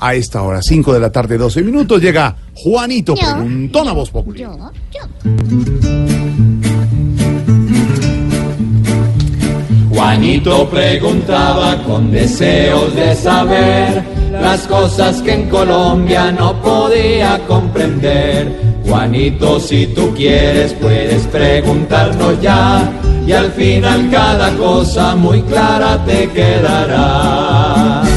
a esta hora, 5 de la tarde, 12 minutos. Llega Juanito, Yo, preguntón a voz popular. Yo, yo. Juanito preguntaba con deseos de saber las cosas que en Colombia no podía comprender. Juanito, si tú quieres, puedes preguntarnos ya y al final cada cosa muy clara te quedará.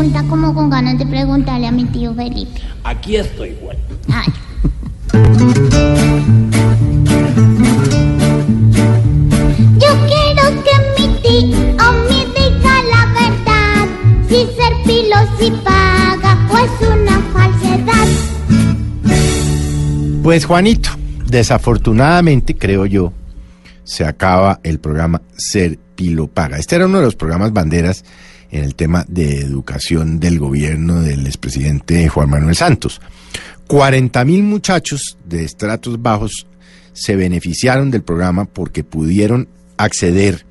Pregunta como con ganas de preguntarle a mi tío Felipe. Aquí estoy, Juan. Ay. Yo quiero que mi tío me diga la verdad. Si ser pilo si paga o es una falsedad. Pues Juanito, desafortunadamente creo yo, se acaba el programa Ser Pilo Paga. Este era uno de los programas banderas en el tema de educación del gobierno del expresidente Juan Manuel Santos. 40 mil muchachos de estratos bajos se beneficiaron del programa porque pudieron acceder,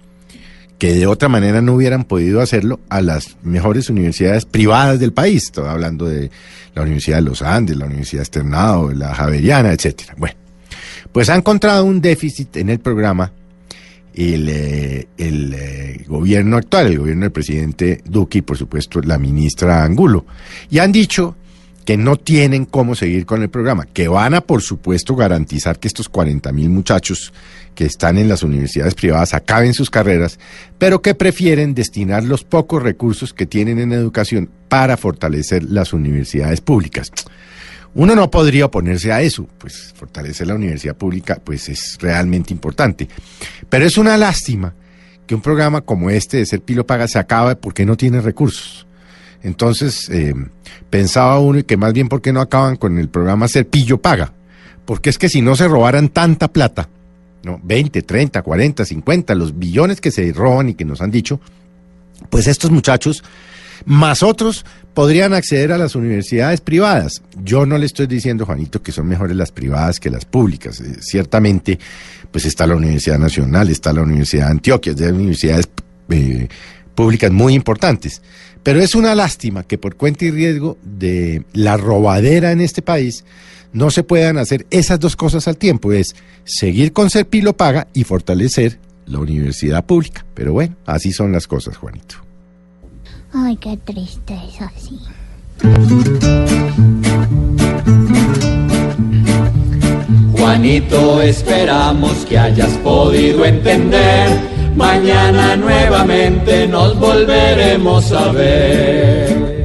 que de otra manera no hubieran podido hacerlo, a las mejores universidades privadas del país. Estoy hablando de la Universidad de los Andes, la Universidad Externado, la Javeriana, etcétera. Bueno, pues ha encontrado un déficit en el programa el, eh, eh, gobierno actual, el gobierno del presidente Duque y por supuesto la ministra Angulo. Y han dicho que no tienen cómo seguir con el programa, que van a por supuesto garantizar que estos 40 mil muchachos que están en las universidades privadas acaben sus carreras, pero que prefieren destinar los pocos recursos que tienen en educación para fortalecer las universidades públicas. Uno no podría oponerse a eso, pues fortalecer la universidad pública pues es realmente importante. Pero es una lástima que un programa como este de Ser Pilo Paga se acabe porque no tiene recursos. Entonces, eh, pensaba uno y que más bien porque no acaban con el programa Ser Pillo Paga. Porque es que si no se robaran tanta plata, ¿no? 20, 30, 40, 50, los billones que se roban y que nos han dicho, pues estos muchachos, más otros, podrían acceder a las universidades privadas. Yo no le estoy diciendo, Juanito, que son mejores las privadas que las públicas. Eh, ciertamente, pues está la Universidad Nacional, está la Universidad de Antioquia, es de universidades eh, públicas muy importantes. Pero es una lástima que por cuenta y riesgo de la robadera en este país no se puedan hacer esas dos cosas al tiempo, es seguir con ser pilo paga y fortalecer la universidad pública. Pero bueno, así son las cosas, Juanito. Ay, qué tristeza, sí. Juanito, esperamos que hayas podido entender. Mañana nuevamente nos volveremos a ver.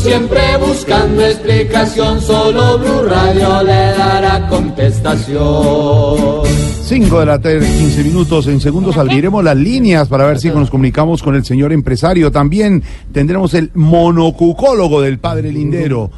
Siempre buscando explicación. Solo Blue Radio le dará contestación. 5 de la tarde, 15 minutos. En segundos abriremos las líneas para ver si nos comunicamos con el señor empresario. También tendremos el monocucólogo del padre Lindero.